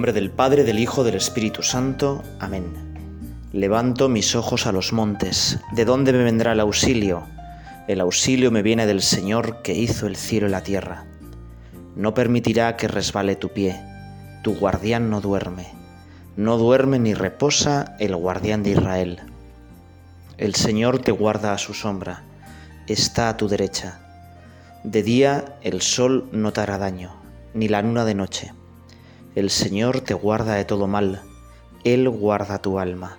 nombre del Padre, del Hijo, del Espíritu Santo. Amén. Levanto mis ojos a los montes. ¿De dónde me vendrá el auxilio? El auxilio me viene del Señor que hizo el cielo y la tierra. No permitirá que resbale tu pie. Tu guardián no duerme. No duerme ni reposa el guardián de Israel. El Señor te guarda a su sombra. Está a tu derecha. De día el sol no te hará daño, ni la luna de noche. El Señor te guarda de todo mal, Él guarda tu alma.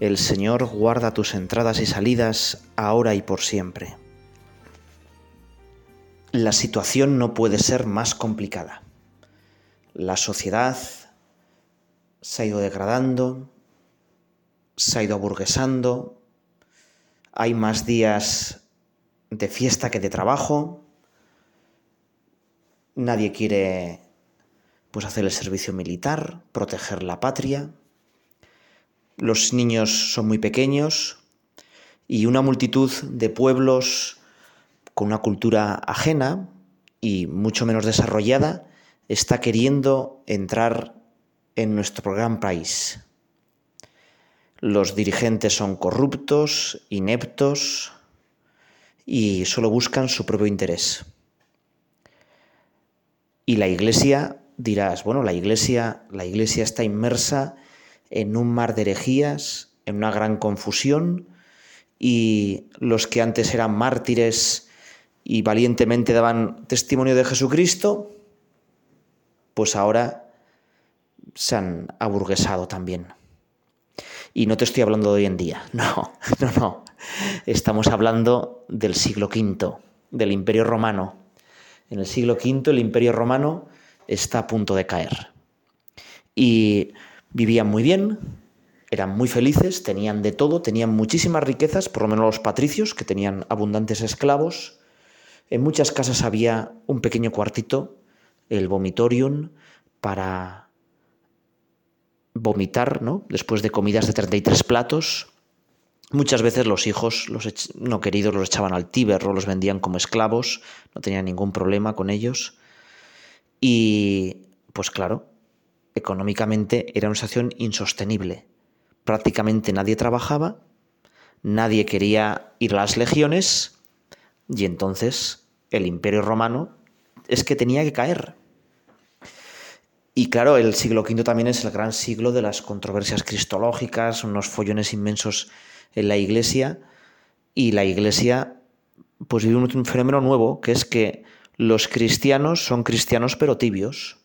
El Señor guarda tus entradas y salidas ahora y por siempre. La situación no puede ser más complicada. La sociedad se ha ido degradando, se ha ido aburguesando, hay más días de fiesta que de trabajo, nadie quiere pues hacer el servicio militar, proteger la patria. Los niños son muy pequeños y una multitud de pueblos con una cultura ajena y mucho menos desarrollada está queriendo entrar en nuestro gran país. Los dirigentes son corruptos, ineptos y solo buscan su propio interés. Y la iglesia, dirás, bueno, la iglesia, la iglesia está inmersa en un mar de herejías, en una gran confusión, y los que antes eran mártires y valientemente daban testimonio de Jesucristo, pues ahora se han aburguesado también. Y no te estoy hablando de hoy en día, no, no, no. Estamos hablando del siglo V, del Imperio Romano, en el siglo V el imperio romano está a punto de caer. Y vivían muy bien, eran muy felices, tenían de todo, tenían muchísimas riquezas, por lo menos los patricios, que tenían abundantes esclavos. En muchas casas había un pequeño cuartito, el vomitorium, para vomitar, ¿no? Después de comidas de 33 platos. Muchas veces los hijos los no queridos los echaban al Tíber o los vendían como esclavos, no tenían ningún problema con ellos. Y pues claro, económicamente era una situación insostenible. Prácticamente nadie trabajaba, nadie quería ir a las legiones y entonces el imperio romano es que tenía que caer. Y claro, el siglo V también es el gran siglo de las controversias cristológicas, unos follones inmensos en la iglesia y la iglesia pues vive un fenómeno nuevo, que es que los cristianos son cristianos pero tibios.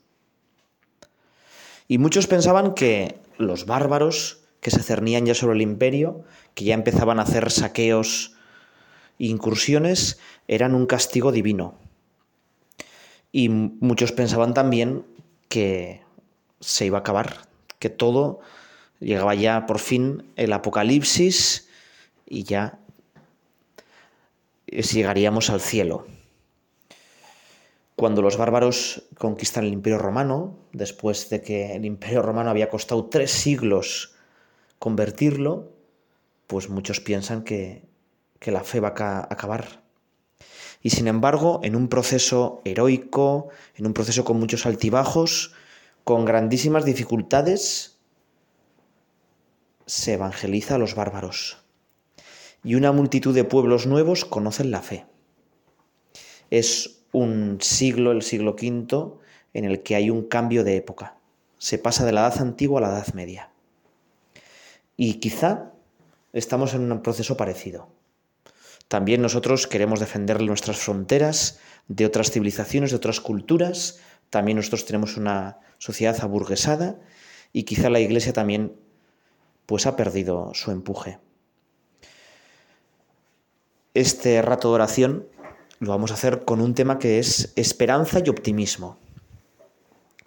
Y muchos pensaban que los bárbaros que se cernían ya sobre el imperio, que ya empezaban a hacer saqueos e incursiones, eran un castigo divino. Y muchos pensaban también que se iba a acabar, que todo Llegaba ya por fin el apocalipsis y ya llegaríamos al cielo. Cuando los bárbaros conquistan el imperio romano, después de que el imperio romano había costado tres siglos convertirlo, pues muchos piensan que, que la fe va a acabar. Y sin embargo, en un proceso heroico, en un proceso con muchos altibajos, con grandísimas dificultades, se evangeliza a los bárbaros y una multitud de pueblos nuevos conocen la fe. Es un siglo, el siglo V, en el que hay un cambio de época. Se pasa de la edad antigua a la edad media. Y quizá estamos en un proceso parecido. También nosotros queremos defender nuestras fronteras de otras civilizaciones, de otras culturas. También nosotros tenemos una sociedad aburguesada y quizá la Iglesia también pues ha perdido su empuje. Este rato de oración lo vamos a hacer con un tema que es esperanza y optimismo.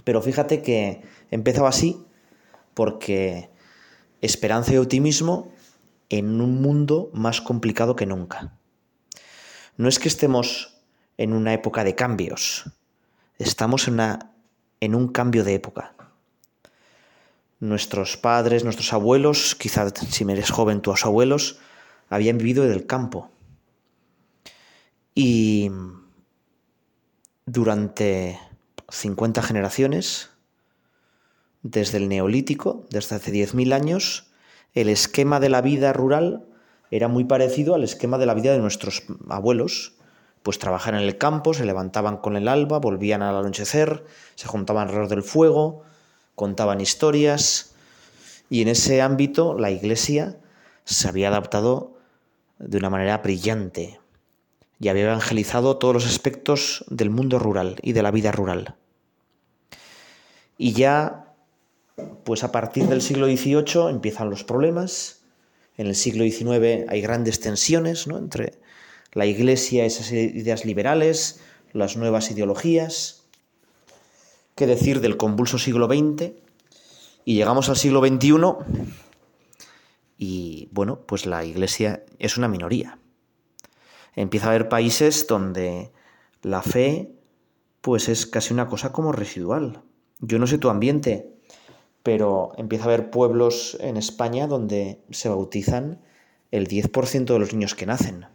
Pero fíjate que empezado así porque esperanza y optimismo en un mundo más complicado que nunca. No es que estemos en una época de cambios, estamos en, una, en un cambio de época nuestros padres, nuestros abuelos, quizás si eres joven tus abuelos, habían vivido del campo. Y durante 50 generaciones desde el neolítico, desde hace 10.000 años, el esquema de la vida rural era muy parecido al esquema de la vida de nuestros abuelos. Pues trabajaban en el campo, se levantaban con el alba, volvían al anochecer, se juntaban alrededor del fuego, contaban historias. Y en ese ámbito la iglesia se había adaptado de una manera brillante y había evangelizado todos los aspectos del mundo rural y de la vida rural. Y ya, pues a partir del siglo XVIII empiezan los problemas. En el siglo XIX hay grandes tensiones ¿no? entre la Iglesia, esas ideas liberales, las nuevas ideologías. ¿Qué decir del convulso siglo XX? Y llegamos al siglo XXI y bueno, pues la Iglesia es una minoría. Empieza a haber países donde la fe pues es casi una cosa como residual. Yo no sé tu ambiente, pero empieza a haber pueblos en España donde se bautizan el 10% de los niños que nacen,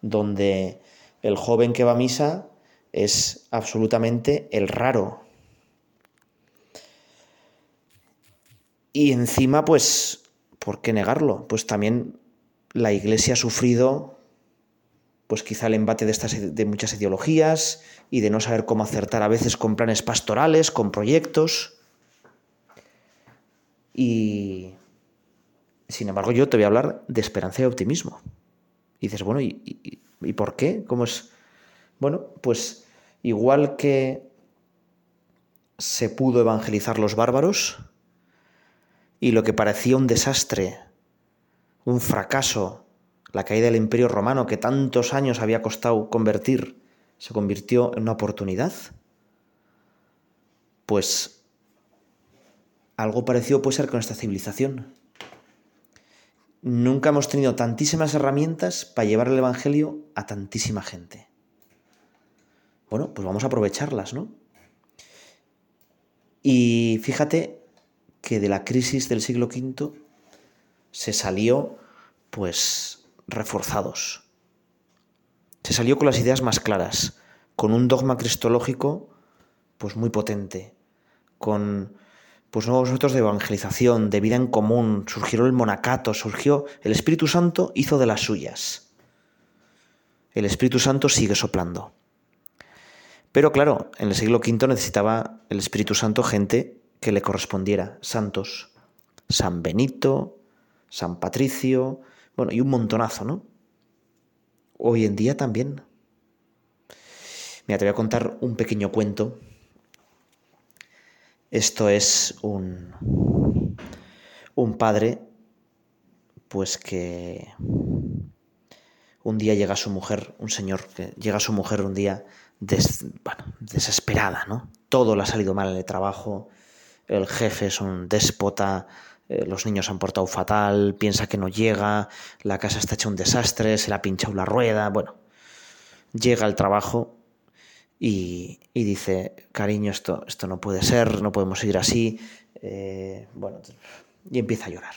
donde el joven que va a misa es absolutamente el raro. Y encima, pues, ¿por qué negarlo? Pues también la Iglesia ha sufrido, pues quizá el embate de, estas, de muchas ideologías y de no saber cómo acertar a veces con planes pastorales, con proyectos. Y, sin embargo, yo te voy a hablar de esperanza y optimismo. Y dices, bueno, ¿y, y por qué? ¿Cómo es? Bueno, pues igual que se pudo evangelizar los bárbaros, y lo que parecía un desastre, un fracaso, la caída del imperio romano que tantos años había costado convertir, se convirtió en una oportunidad, pues algo parecido puede ser con esta civilización. Nunca hemos tenido tantísimas herramientas para llevar el Evangelio a tantísima gente. Bueno, pues vamos a aprovecharlas, ¿no? Y fíjate que de la crisis del siglo V se salió pues reforzados. Se salió con las ideas más claras, con un dogma cristológico pues muy potente, con pues nuevos métodos de evangelización, de vida en común, surgió el monacato, surgió el Espíritu Santo hizo de las suyas. El Espíritu Santo sigue soplando. Pero claro, en el siglo V necesitaba el Espíritu Santo gente que le correspondiera, santos, San Benito, San Patricio, bueno, y un montonazo, ¿no? Hoy en día también. Mira, te voy a contar un pequeño cuento. Esto es un, un padre, pues que un día llega su mujer, un señor que llega su mujer un día desesperada, ¿no? Todo le ha salido mal en el trabajo, el jefe es un déspota, eh, los niños han portado fatal, piensa que no llega, la casa está hecha un desastre, se le ha pinchado la rueda, bueno, llega al trabajo y, dice, cariño, esto, esto no puede ser, no podemos seguir así, eh, bueno, y empieza a llorar.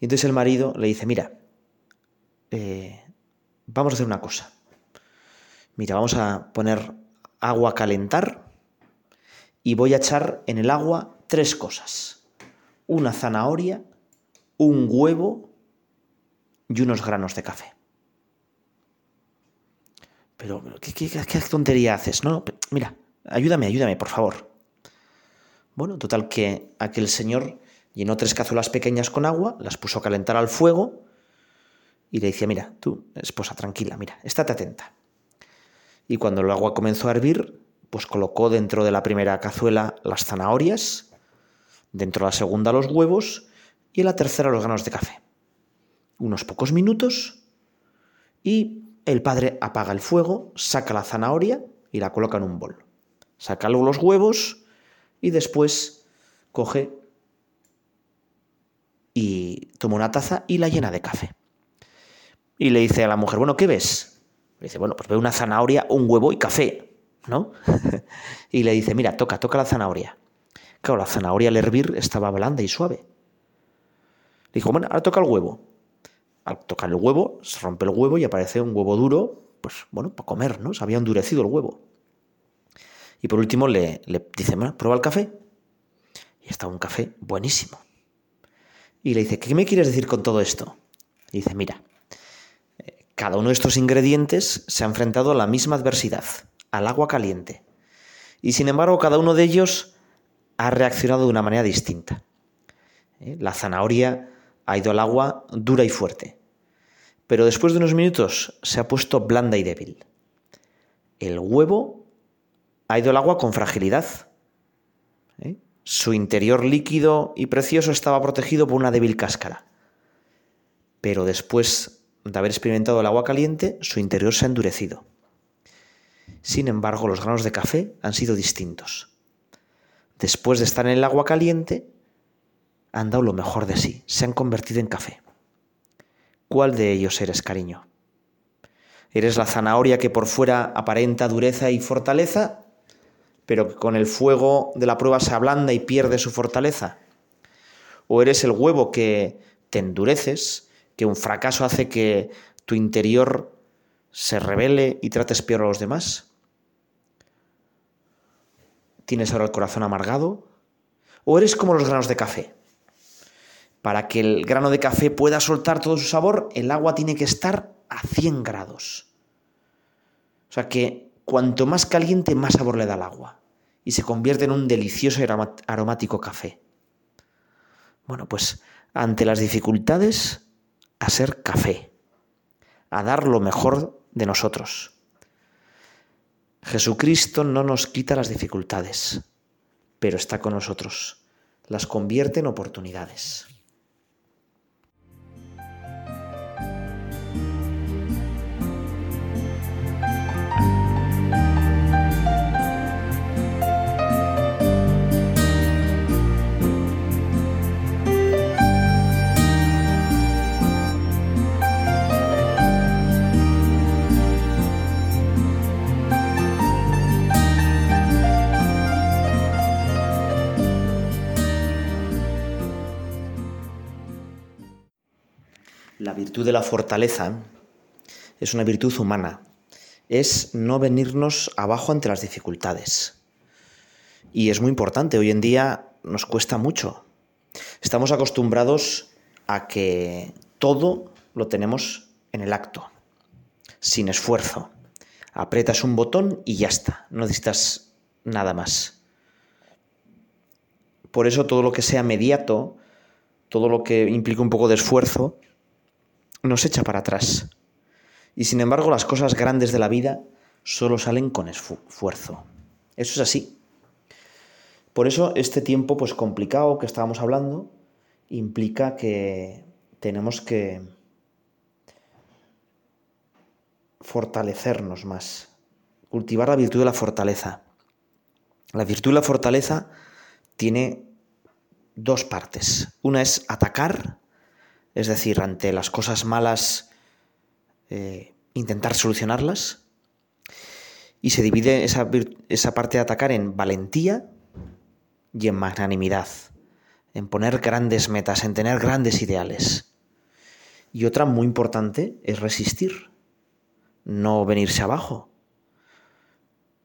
Y entonces el marido le dice, mira, eh, vamos a hacer una cosa. Mira, vamos a poner agua a calentar y voy a echar en el agua tres cosas. Una zanahoria, un huevo y unos granos de café. Pero, ¿qué, tontería haces? No, mira, ayúdame, ayúdame, por favor. Bueno, total que aquel señor llenó tres cazuelas pequeñas con agua, las puso a calentar al fuego y le decía, mira, tú, esposa, tranquila, mira, estate atenta. Y cuando el agua comenzó a hervir, pues colocó dentro de la primera cazuela las zanahorias, dentro de la segunda los huevos y en la tercera los granos de café. Unos pocos minutos y el padre apaga el fuego, saca la zanahoria y la coloca en un bol. Saca luego los huevos y después coge y toma una taza y la llena de café. Y le dice a la mujer, bueno, ¿qué ves? Le dice, bueno, pues veo una zanahoria, un huevo y café. ¿no? y le dice, mira, toca, toca la zanahoria. Claro, la zanahoria al hervir estaba blanda y suave. Dijo, bueno, ahora toca el huevo. Al tocar el huevo, se rompe el huevo y aparece un huevo duro, pues bueno, para comer, ¿no? Se había endurecido el huevo. Y por último le, le dice, bueno, prueba el café. Y está un café buenísimo. Y le dice, ¿qué me quieres decir con todo esto? Y dice, mira, eh, cada uno de estos ingredientes se ha enfrentado a la misma adversidad, al agua caliente. Y sin embargo, cada uno de ellos ha reaccionado de una manera distinta. ¿Eh? La zanahoria ha ido al agua dura y fuerte, pero después de unos minutos se ha puesto blanda y débil. El huevo ha ido al agua con fragilidad. ¿Eh? Su interior líquido y precioso estaba protegido por una débil cáscara. Pero después de haber experimentado el agua caliente, su interior se ha endurecido. Sin embargo, los granos de café han sido distintos. Después de estar en el agua caliente, han dado lo mejor de sí, se han convertido en café. ¿Cuál de ellos eres, cariño? ¿Eres la zanahoria que por fuera aparenta dureza y fortaleza, pero que con el fuego de la prueba se ablanda y pierde su fortaleza? ¿O eres el huevo que te endureces, que un fracaso hace que tu interior se revele y trates peor a los demás? ¿Tienes ahora el corazón amargado? ¿O eres como los granos de café? Para que el grano de café pueda soltar todo su sabor, el agua tiene que estar a 100 grados. O sea que cuanto más caliente, más sabor le da el agua. Y se convierte en un delicioso y aromático café. Bueno, pues ante las dificultades, a ser café. A dar lo mejor de nosotros. Jesucristo no nos quita las dificultades, pero está con nosotros. Las convierte en oportunidades. La virtud de la fortaleza es una virtud humana, es no venirnos abajo ante las dificultades. Y es muy importante, hoy en día nos cuesta mucho. Estamos acostumbrados a que todo lo tenemos en el acto, sin esfuerzo. Apretas un botón y ya está, no necesitas nada más. Por eso todo lo que sea mediato, todo lo que implica un poco de esfuerzo, nos echa para atrás. Y sin embargo las cosas grandes de la vida solo salen con esfuerzo. Eso es así. Por eso este tiempo pues complicado que estábamos hablando implica que tenemos que fortalecernos más, cultivar la virtud de la fortaleza. La virtud de la fortaleza tiene dos partes. Una es atacar es decir, ante las cosas malas, eh, intentar solucionarlas. Y se divide esa, esa parte de atacar en valentía y en magnanimidad, en poner grandes metas, en tener grandes ideales. Y otra muy importante es resistir, no venirse abajo.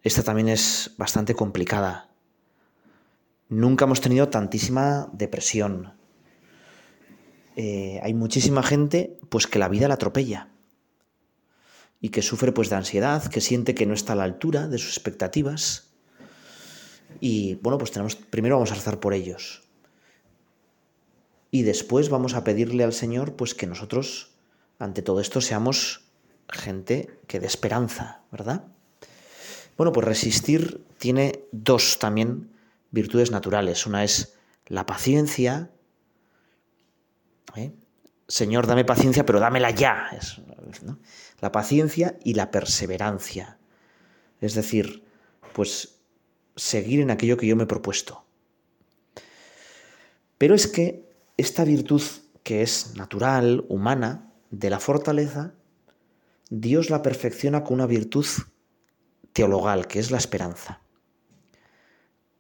Esta también es bastante complicada. Nunca hemos tenido tantísima depresión, eh, hay muchísima gente pues que la vida la atropella y que sufre pues de ansiedad, que siente que no está a la altura de sus expectativas. Y bueno, pues tenemos primero vamos a rezar por ellos. Y después vamos a pedirle al Señor pues que nosotros ante todo esto seamos gente que dé esperanza, ¿verdad? Bueno, pues resistir tiene dos también virtudes naturales. Una es la paciencia ¿eh? Señor, dame paciencia, pero dámela ya. La paciencia y la perseverancia. Es decir, pues seguir en aquello que yo me he propuesto. Pero es que esta virtud que es natural, humana, de la fortaleza, Dios la perfecciona con una virtud teologal, que es la esperanza.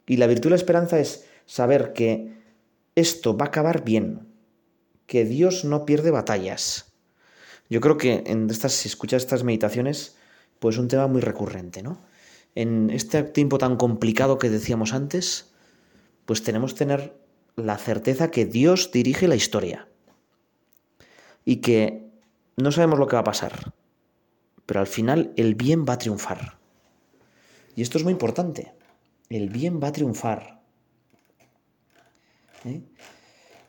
Y la virtud de la esperanza es saber que esto va a acabar bien, que Dios no pierde batallas. Yo creo que en estas, si escuchas estas meditaciones, pues es un tema muy recurrente, ¿no? en este tiempo tan complicado que decíamos antes, pues tenemos que tener la certeza que Dios dirige la historia y que no sabemos lo que va a pasar, pero al final el bien va a triunfar. Y esto es muy importante, el bien va a triunfar. ¿Eh?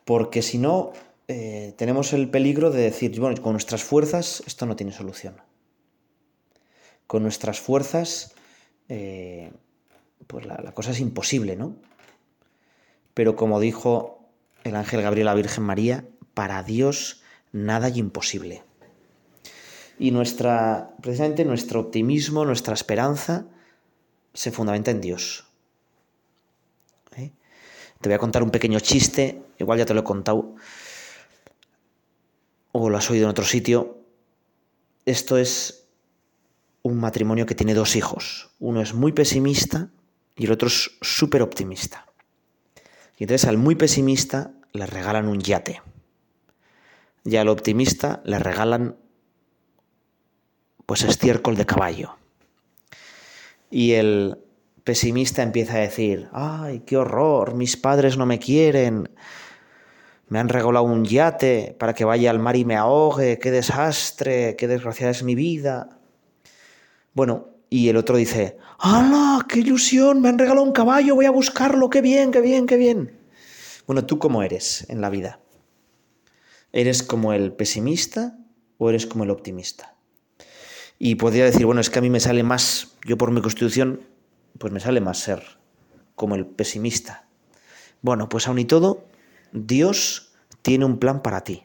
Porque si no, eh, tenemos el peligro de decir, bueno, con nuestras fuerzas esto no tiene solución. Con nuestras fuerzas, eh, pues la, cosa es imposible, ¿no? Pero como dijo el ángel Gabriel a la Virgen María, para Dios nada hay imposible. Y nuestra, precisamente nuestro optimismo, nuestra esperanza, se fundamenta en Dios. ¿Eh? Te voy a contar un pequeño chiste, igual ya te lo he contado, o lo has oído en otro sitio. Esto es un matrimonio que tiene dos hijos. Uno es muy pesimista y el otro es súper optimista. Y entonces al muy pesimista le regalan un yate. Y al optimista le regalan pues estiércol de caballo. Y el pesimista empieza a decir, ay, qué horror, mis padres no me quieren, me han regalado un yate para que vaya al mar y me ahogue, qué desastre, qué desgraciada es mi vida. Bueno, y el otro dice, ¡hala! ¡Qué ilusión! Me han regalado un caballo, voy a buscarlo, qué bien, qué bien, qué bien. Bueno, ¿tú cómo eres en la vida? ¿Eres como el pesimista o eres como el optimista? Y podría decir, bueno, es que a mí me sale más, yo por mi constitución, pues me sale más ser como el pesimista. Bueno, pues aún y todo, Dios tiene un plan para ti.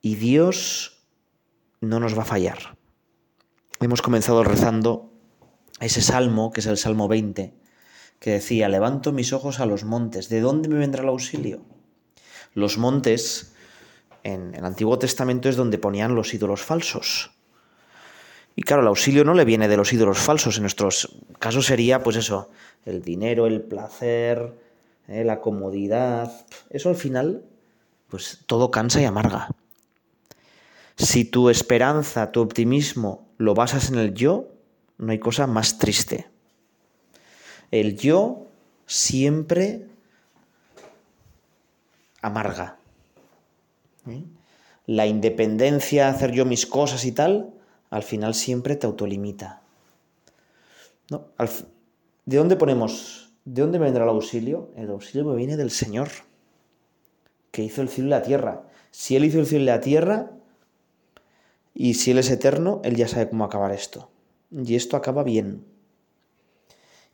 Y Dios no nos va a fallar. Hemos comenzado rezando ese salmo, que es el Salmo 20, que decía, levanto mis ojos a los montes, ¿de dónde me vendrá el auxilio? Los montes en el Antiguo Testamento es donde ponían los ídolos falsos. Y claro, el auxilio no le viene de los ídolos falsos. En nuestros casos sería, pues eso, el dinero, el placer, eh, la comodidad. Eso al final, pues todo cansa y amarga. Si tu esperanza, tu optimismo lo basas en el yo, no hay cosa más triste. El yo siempre amarga. ¿Eh? La independencia, hacer yo mis cosas y tal, al final siempre te autolimita. ¿De dónde ponemos? ¿De dónde vendrá el auxilio? El auxilio me viene del Señor, que hizo el cielo y la tierra. Si Él hizo el cielo y la tierra, y si Él es eterno, Él ya sabe cómo acabar esto. Y esto acaba bien.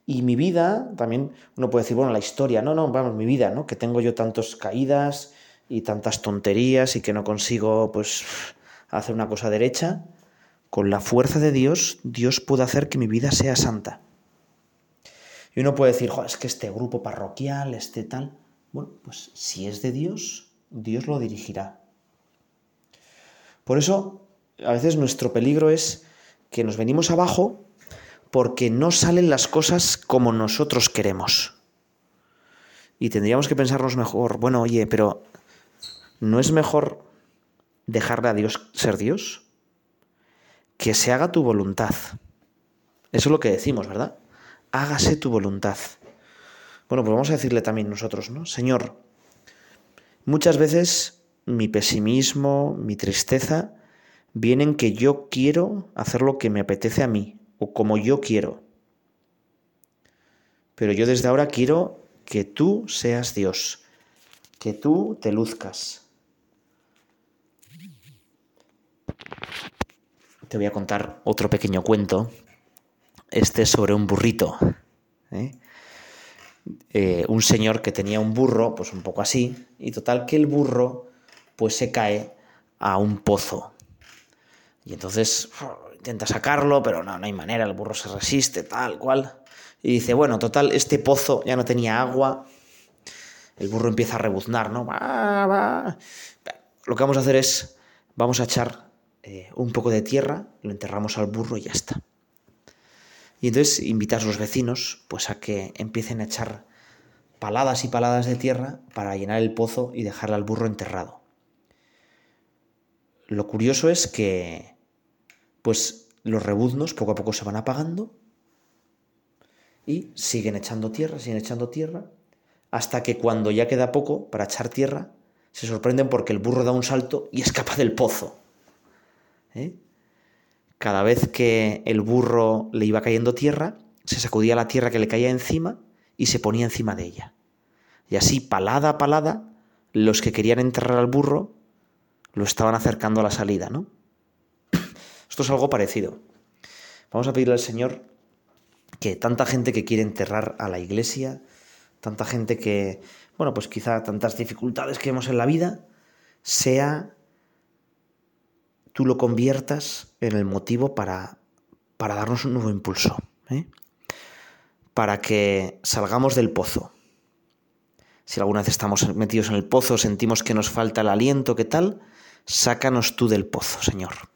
Y mi vida, también uno puede decir, bueno, la historia, no, no, vamos, mi vida, ¿no? Que tengo yo tantas caídas, y tantas tonterías y que no consigo pues hacer una cosa derecha, con la fuerza de Dios, Dios puede hacer que mi vida sea santa. Y uno puede decir, es que este grupo parroquial, este tal, bueno, pues si es de Dios, Dios lo dirigirá. Por eso, a veces nuestro peligro es que nos venimos abajo porque no salen las cosas como nosotros queremos. Y tendríamos que pensarnos mejor, bueno, oye, pero ¿no es mejor dejarle a Dios ser Dios? Que se haga tu voluntad. Eso es lo que decimos, ¿verdad? Hágase tu voluntad. Bueno, pues vamos a decirle también nosotros, ¿no? Señor, muchas veces mi pesimismo, mi tristeza, vienen que yo quiero hacer lo que me apetece a mí, o como yo quiero. Pero yo desde ahora quiero que tú seas Dios, que tú te luzcas, te voy a contar otro pequeño cuento. Este es sobre un burrito. ¿eh? Eh, un señor que tenía un burro, pues un poco así, y total que el burro pues se cae a un pozo. Y entonces intenta sacarlo, pero no, no hay manera, el burro se resiste, tal cual. Y dice, bueno, total, este pozo ya no tenía agua. El burro empieza a rebuznar, ¿no? Lo que vamos a hacer es, vamos a echar eh, un poco de tierra, lo enterramos al burro y ya está. Y entonces invitas a los vecinos pues a que empiecen a echar paladas y paladas de tierra para llenar el pozo y dejarle al burro enterrado. Lo curioso es que pues los rebuznos poco a poco se van apagando y siguen echando tierra, siguen echando tierra, hasta que cuando ya queda poco para echar tierra, se sorprenden porque el burro da un salto y escapa del pozo. ¿Eh? Cada vez que el burro le iba cayendo tierra, se sacudía la tierra que le caía encima y se ponía encima de ella. Y así, palada a palada, los que querían enterrar al burro lo estaban acercando a la salida, ¿no? Esto es algo parecido. Vamos a pedirle al Señor que tanta gente que quiere enterrar a la iglesia, tanta gente que, bueno, pues quizá tantas dificultades que vemos en la vida, sea tú lo conviertas en el motivo para, para darnos un nuevo impulso, ¿eh? para que salgamos del pozo. Si alguna vez estamos metidos en el pozo, sentimos que nos falta el aliento, ¿qué tal? Sácanos tú del pozo, Señor.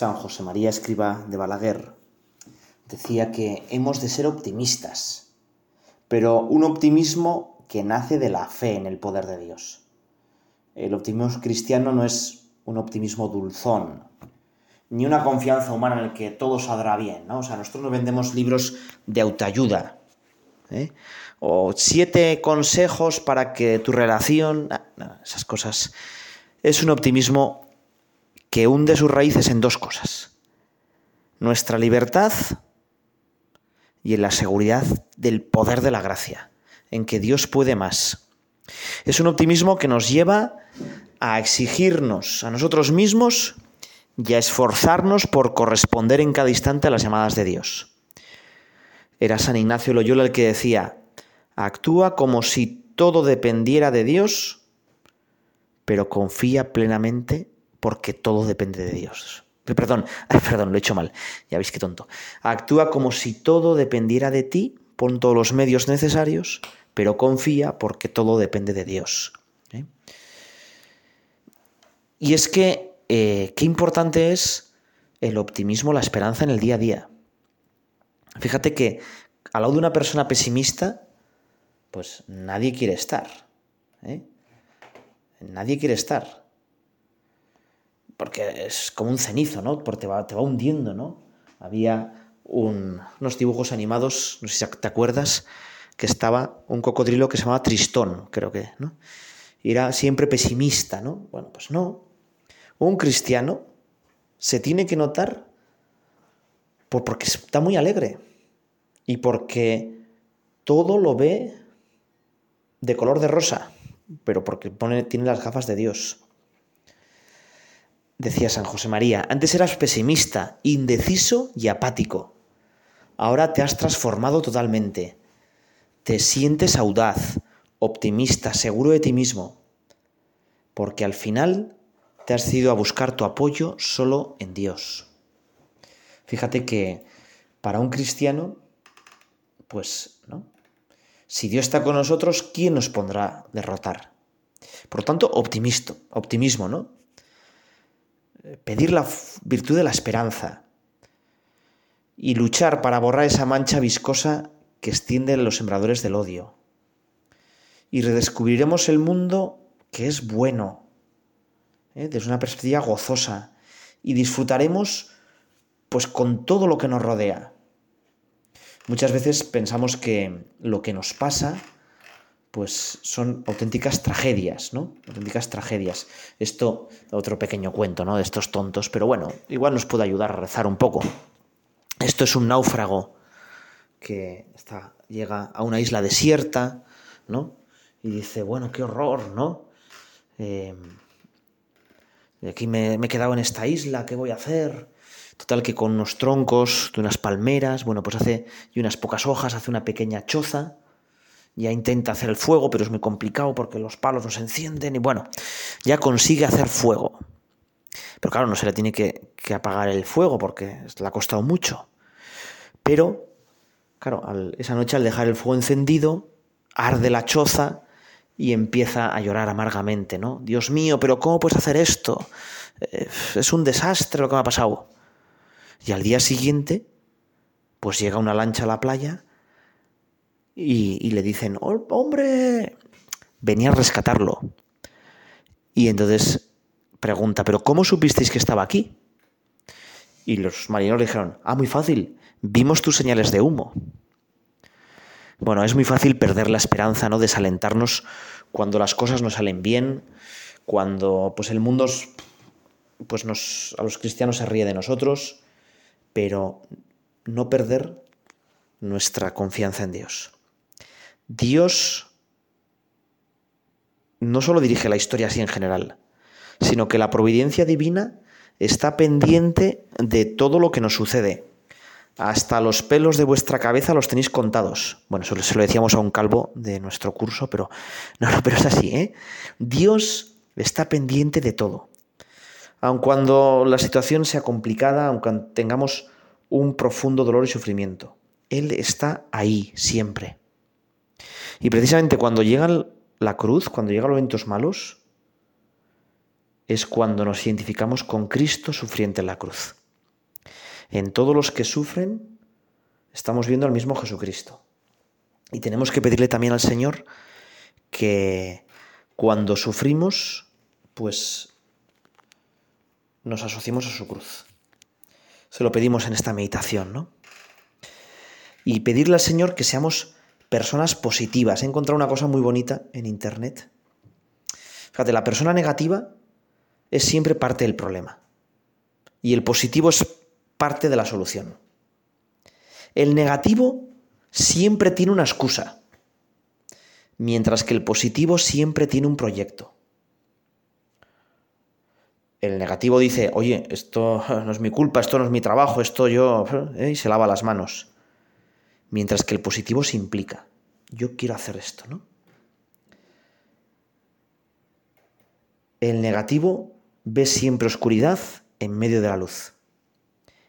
San José María Escriba de Balaguer decía que hemos de ser optimistas, pero un optimismo que nace de la fe en el poder de Dios. El optimismo cristiano no es un optimismo dulzón, ni una confianza humana en el que todo saldrá bien, ¿no? O sea, nosotros no vendemos libros de autoayuda, ¿eh? o siete consejos para que tu relación, esas cosas. Es un optimismo que hunde sus raíces en dos cosas. Nuestra libertad y en la seguridad del poder de la gracia, en que Dios puede más. Es un optimismo que nos lleva a exigirnos a nosotros mismos y a esforzarnos por corresponder en cada instante a las llamadas de Dios. Era San Ignacio Loyola el que decía, actúa como si todo dependiera de Dios, pero confía plenamente porque todo depende de Dios. Perdón, perdón, lo he hecho mal. Ya veis qué tonto. Actúa como si todo dependiera de ti, pon todos los medios necesarios, pero confía porque todo depende de Dios. ¿eh? Y es que, eh, qué importante es el optimismo, la esperanza en el día a día. Fíjate que al lado de una persona pesimista, pues nadie quiere estar. ¿eh? Nadie quiere estar porque es como un cenizo, ¿no? Porque te va, te va hundiendo, ¿no? Había unos dibujos animados, no sé si te acuerdas, que estaba un cocodrilo que se llamaba Tristón, creo que, ¿no? Y era siempre pesimista, ¿no? Bueno, pues no. Un cristiano se tiene que notar por, porque está muy alegre y porque todo lo ve de color de rosa, pero porque tiene las gafas de Dios. Decía San José María, antes eras pesimista, indeciso y apático. Ahora te has transformado totalmente. Te sientes audaz, optimista, seguro de ti mismo. Porque al final te has decidido a buscar tu apoyo solo en Dios. Fíjate que para un cristiano, pues, ¿no? Si Dios está con nosotros, ¿quién nos pondrá derrotar? Por lo tanto, optimismo, optimismo, ¿no? Pedir la virtud de la esperanza y luchar para borrar esa mancha viscosa que extienden los sembradores del odio. Y redescubriremos el mundo que es bueno, ¿eh? desde una perspectiva gozosa, y disfrutaremos pues con todo lo que nos rodea. Muchas veces pensamos que lo que nos pasa pues son auténticas tragedias, ¿no? Auténticas tragedias. Esto, otro pequeño cuento, ¿no? De estos tontos, pero bueno, igual nos puede ayudar a rezar un poco. Esto es un náufrago que llega a una isla desierta, ¿no? Y dice, bueno, qué horror, ¿no? Eh, aquí me, me he quedado en esta isla, ¿qué voy a hacer? Total que con unos troncos de unas palmeras, bueno, pues hace y unas pocas hojas, hace una pequeña choza ya intenta hacer el fuego, pero es muy complicado porque los palos no se encienden y bueno, ya consigue hacer fuego. Pero claro, no se le tiene que, apagar el fuego porque le ha costado mucho. Pero, claro, esa noche al dejar el fuego encendido, arde la choza y empieza a llorar amargamente, ¿no? Dios mío, pero ¿cómo puedes hacer esto? Eh, es un desastre lo que me ha pasado. Y al día siguiente, pues llega una lancha a la playa y, le dicen, oh, hombre, venía a rescatarlo. Y entonces pregunta, ¿pero cómo supisteis que estaba aquí? Y los marineros le dijeron, ah, muy fácil, vimos tus señales de humo. Bueno, es muy fácil perder la esperanza, ¿no? Desalentarnos cuando las cosas no salen bien, cuando pues el mundo pues nos, a los cristianos se ríe de nosotros, pero no perder nuestra confianza en Dios. Dios no solo dirige la historia así en general, sino que la providencia divina está pendiente de todo lo que nos sucede. Hasta los pelos de vuestra cabeza los tenéis contados. Bueno, eso se lo decíamos a un calvo de nuestro curso, pero no, no, pero es así, ¿eh? Dios está pendiente de todo. Aun cuando la situación sea complicada, aunque tengamos un profundo dolor y sufrimiento, Él está ahí siempre. Y precisamente cuando llega la cruz, cuando llegan los eventos malos, es cuando nos identificamos con Cristo sufriente en la cruz. En todos los que sufren, estamos viendo al mismo Jesucristo. Y tenemos que pedirle también al Señor que cuando sufrimos, pues nos asociemos a su cruz. Se lo pedimos en esta meditación, ¿no? Y pedirle al Señor que seamos personas positivas. He encontrado una cosa muy bonita en Internet. Fíjate, la persona negativa es siempre parte del problema. Y el positivo es parte de la solución. El negativo siempre tiene una excusa, mientras que el positivo siempre tiene un proyecto. El negativo dice, oye, esto no es mi culpa, esto no es mi trabajo, esto yo... ¿eh? y se lava las manos. Mientras que el positivo se implica. Yo quiero hacer esto, ¿no? El negativo ve siempre oscuridad en medio de la luz.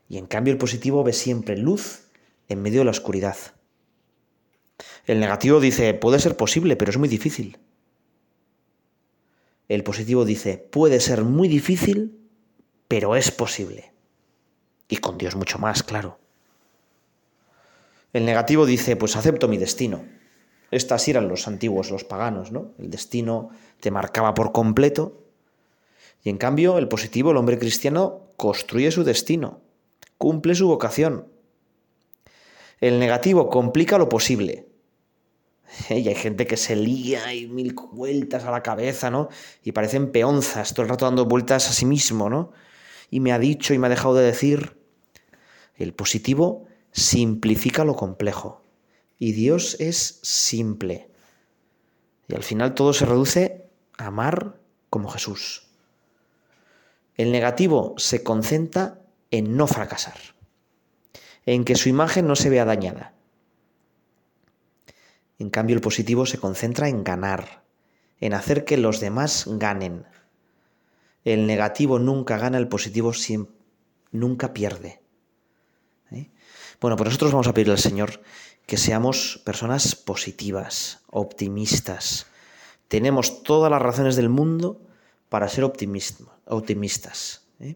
Y en cambio el positivo ve siempre luz en medio de la oscuridad. El negativo dice, puede ser posible, pero es muy difícil. El positivo dice, puede ser muy difícil, pero es posible. Y con Dios mucho más, claro. El negativo dice, pues acepto mi destino. Estas eran los antiguos, los paganos, ¿no? El destino te marcaba por completo. Y en cambio, el positivo, el hombre cristiano, construye su destino, cumple su vocación. El negativo complica lo posible. Y hay gente que se lía y mil vueltas a la cabeza, ¿no? Y parecen peonzas, todo el rato dando vueltas a sí mismo, ¿no? Y me ha dicho y me ha dejado de decir. El positivo simplifica lo complejo. Y Dios es simple. Y al final todo se reduce a amar como Jesús. El negativo se concentra en no fracasar, en que su imagen no se vea dañada. En cambio, el positivo se concentra en ganar, en hacer que los demás ganen. El negativo nunca gana, el positivo nunca pierde. Bueno, pues nosotros vamos a pedirle al Señor que seamos personas positivas, optimistas. Tenemos todas las razones del mundo para ser optimistas. ¿eh?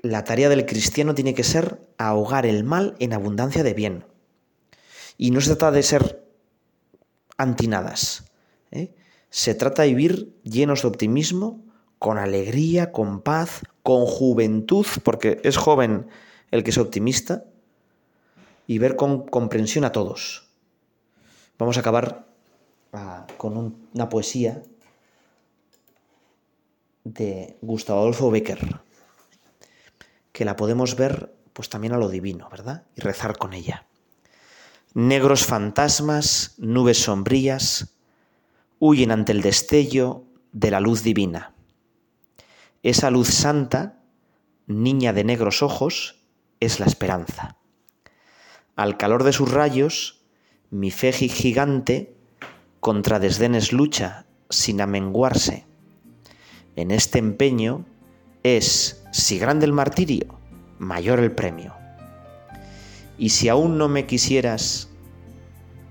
La tarea del cristiano tiene que ser ahogar el mal en abundancia de bien. Y no se trata de ser antinadas. ¿eh? Se trata de vivir llenos de optimismo, con alegría, con paz, con juventud, porque es joven el que es optimista, y ver con comprensión a todos. Vamos a acabar ah, con una poesía de Gustavo Adolfo Becker, que la podemos ver pues también a lo divino, ¿verdad? Y rezar con ella. Negros fantasmas, nubes sombrías, huyen ante el destello de la luz divina. Esa luz santa, niña de negros ojos, es la esperanza. Al calor de sus rayos, mi fe gigante contra desdenes lucha sin amenguarse. en este empeño es, si grande el martirio, mayor el premio. Y si aún no me quisieras,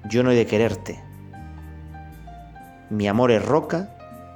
yo no he de quererte. Mi amor es roca